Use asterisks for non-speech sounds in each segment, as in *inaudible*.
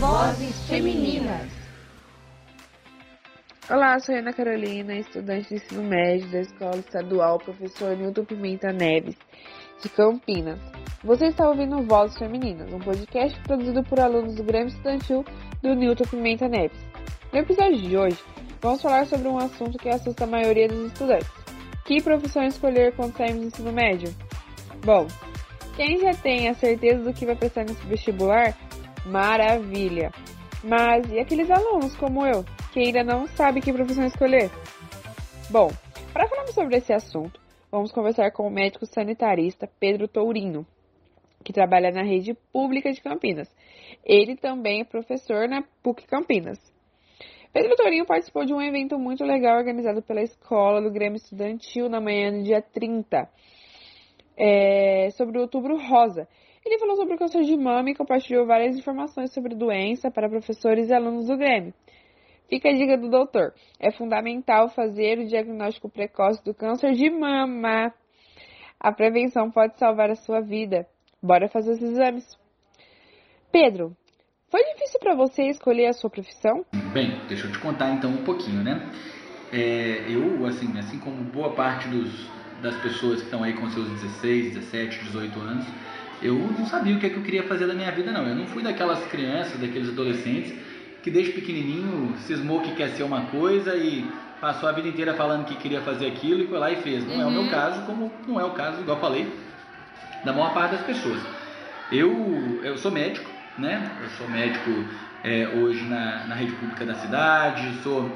Vozes Femininas. Olá, sou Ana Carolina, estudante de ensino médio da Escola Estadual Professor Nilton Pimenta Neves, de Campinas. Você está ouvindo Vozes Femininas, um podcast produzido por alunos do Grêmio Estudantil do Nilton Pimenta Neves. No episódio de hoje, vamos falar sobre um assunto que assusta a maioria dos estudantes. Que profissão escolher quando saímos do ensino médio? Bom, quem já tem a certeza do que vai prestar nesse vestibular, maravilha! Mas e aqueles alunos como eu, que ainda não sabe que profissão escolher? Bom, para falarmos sobre esse assunto, vamos conversar com o médico sanitarista Pedro Tourino, que trabalha na rede pública de Campinas. Ele também é professor na PUC Campinas. Pedro Torinho participou de um evento muito legal organizado pela escola do Grêmio Estudantil na manhã do dia 30, é, sobre o Outubro Rosa. Ele falou sobre o câncer de mama e compartilhou várias informações sobre a doença para professores e alunos do Grêmio. Fica a dica do doutor. É fundamental fazer o diagnóstico precoce do câncer de mama. A prevenção pode salvar a sua vida. Bora fazer os exames. Pedro, foi difícil para você escolher a sua profissão? Bem, deixa eu te contar então um pouquinho, né? É, eu, assim, assim como boa parte dos, das pessoas que estão aí com seus 16, 17, 18 anos, eu não sabia o que, é que eu queria fazer da minha vida, não. Eu não fui daquelas crianças, daqueles adolescentes que desde pequenininho cismou que quer ser uma coisa e passou a vida inteira falando que queria fazer aquilo e foi lá e fez. Não uhum. é o meu uhum. caso, como não é o caso, igual eu falei, da maior parte das pessoas. Eu, eu sou médico, né? Eu sou médico é, hoje na, na rede pública da cidade, sou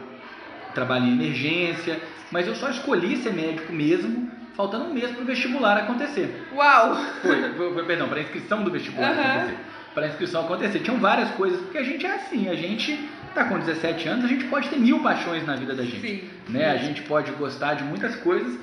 trabalho em emergência, mas eu só escolhi ser médico mesmo faltando um mês para o vestibular acontecer. Uau! Foi, foi, perdão, para a inscrição do vestibular uhum. acontecer. Para a inscrição acontecer. Tinham várias coisas, porque a gente é assim, a gente está com 17 anos, a gente pode ter mil paixões na vida da gente. Sim. Né? A gente pode gostar de muitas coisas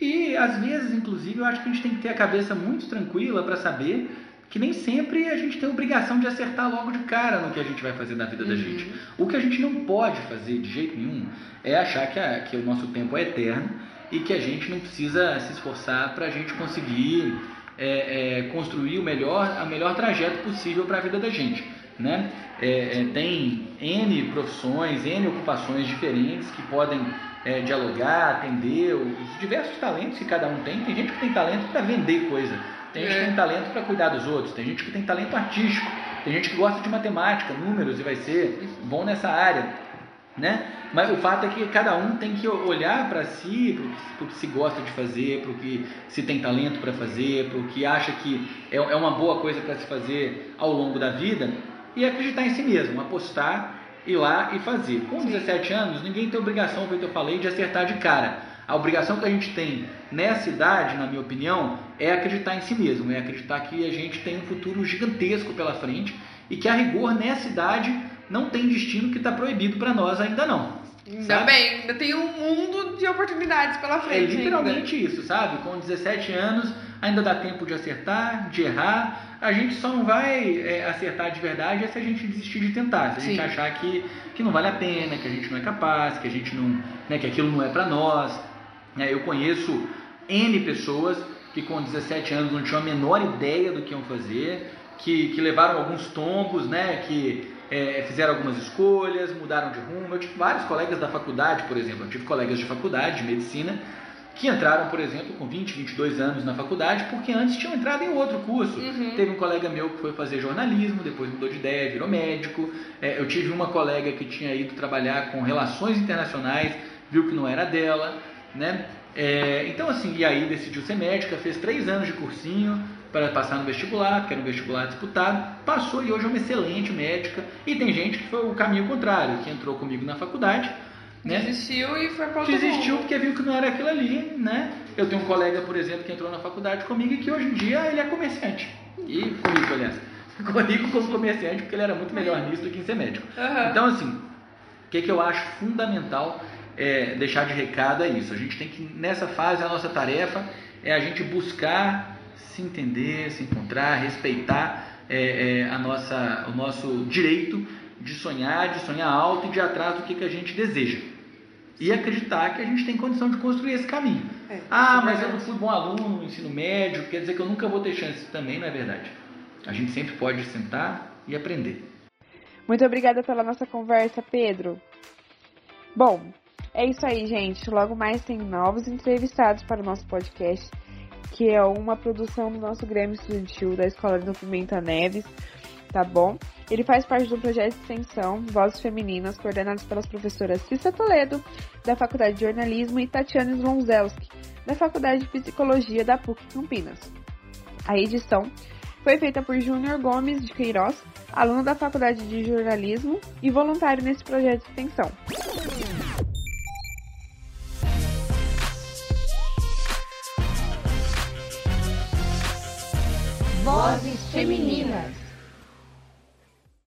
e às vezes, inclusive, eu acho que a gente tem que ter a cabeça muito tranquila para saber que nem sempre a gente tem a obrigação de acertar logo de cara no que a gente vai fazer na vida uhum. da gente. O que a gente não pode fazer de jeito nenhum é achar que, a, que o nosso tempo é eterno e que a gente não precisa se esforçar para a gente conseguir é, é, construir o melhor, a melhor trajeto possível para a vida da gente. Né? É, é, tem N profissões, N ocupações diferentes que podem é, dialogar, atender os diversos talentos que cada um tem. Tem gente que tem talento para vender coisa tem gente que tem talento para cuidar dos outros, tem gente que tem talento artístico, tem gente que gosta de matemática, números e vai ser bom nessa área, né? Mas o fato é que cada um tem que olhar para si, para o que se gosta de fazer, para o que se tem talento para fazer, para o que acha que é, é uma boa coisa para se fazer ao longo da vida e acreditar em si mesmo, apostar, ir lá e fazer. Com 17 anos, ninguém tem obrigação, como eu falei, de acertar de cara. A obrigação que a gente tem nessa idade, na minha opinião, é acreditar em si mesmo, é acreditar que a gente tem um futuro gigantesco pela frente e que a rigor nessa idade não tem destino que está proibido para nós ainda não. Ainda sabe? bem, ainda tem um mundo de oportunidades pela frente. É literalmente ainda. isso, sabe? Com 17 anos ainda dá tempo de acertar, de errar. A gente só não vai é, acertar de verdade se a gente desistir de tentar, se a gente Sim. achar que, que não vale a pena, que a gente não é capaz, que a gente não, né, que aquilo não é para nós. Né? Eu conheço N pessoas que com 17 anos não tinham a menor ideia do que iam fazer, que, que levaram alguns tombos, né? que é, fizeram algumas escolhas, mudaram de rumo. Eu tive vários colegas da faculdade, por exemplo, eu tive colegas de faculdade, de medicina, que entraram, por exemplo, com 20, 22 anos na faculdade, porque antes tinham entrado em outro curso. Uhum. Teve um colega meu que foi fazer jornalismo, depois mudou de ideia, virou médico. É, eu tive uma colega que tinha ido trabalhar com relações internacionais, viu que não era dela né? É, então assim, e aí decidiu ser médica, fez três anos de cursinho para passar no vestibular, que era um vestibular disputado, passou e hoje é uma excelente médica. E tem gente que foi o caminho contrário, que entrou comigo na faculdade, né? Desistiu e foi para outro Desistiu mundo. porque viu que não era aquilo ali, né? Eu tenho um colega, por exemplo, que entrou na faculdade comigo e que hoje em dia ele é comerciante. E comigo, aliás. *laughs* Comigo como comerciante, porque ele era muito melhor nisso do que em ser médico. Uhum. Então, assim, o que, que eu acho fundamental é, deixar de recado é isso. A gente tem que, nessa fase, a nossa tarefa é a gente buscar se entender, se encontrar, respeitar é, é, a nossa, o nosso direito de sonhar, de sonhar alto e de ir atrás do que, que a gente deseja. E acreditar que a gente tem condição de construir esse caminho. É, ah, mas eu não fui bom aluno no ensino médio, quer dizer que eu nunca vou ter chance. Também não é verdade. A gente sempre pode sentar e aprender. Muito obrigada pela nossa conversa, Pedro. Bom, é isso aí, gente. Logo mais tem novos entrevistados para o nosso podcast, que é uma produção do nosso Grêmio Estudantil da Escola do Pimenta Neves, tá bom? Ele faz parte do projeto de extensão Vozes Femininas, coordenados pelas professoras Cissa Toledo, da Faculdade de Jornalismo, e Tatiana Slonzelski, da Faculdade de Psicologia da PUC Campinas. A edição foi feita por Júnior Gomes de Queiroz, aluno da Faculdade de Jornalismo e voluntário nesse projeto de extensão. Vozes Femininas.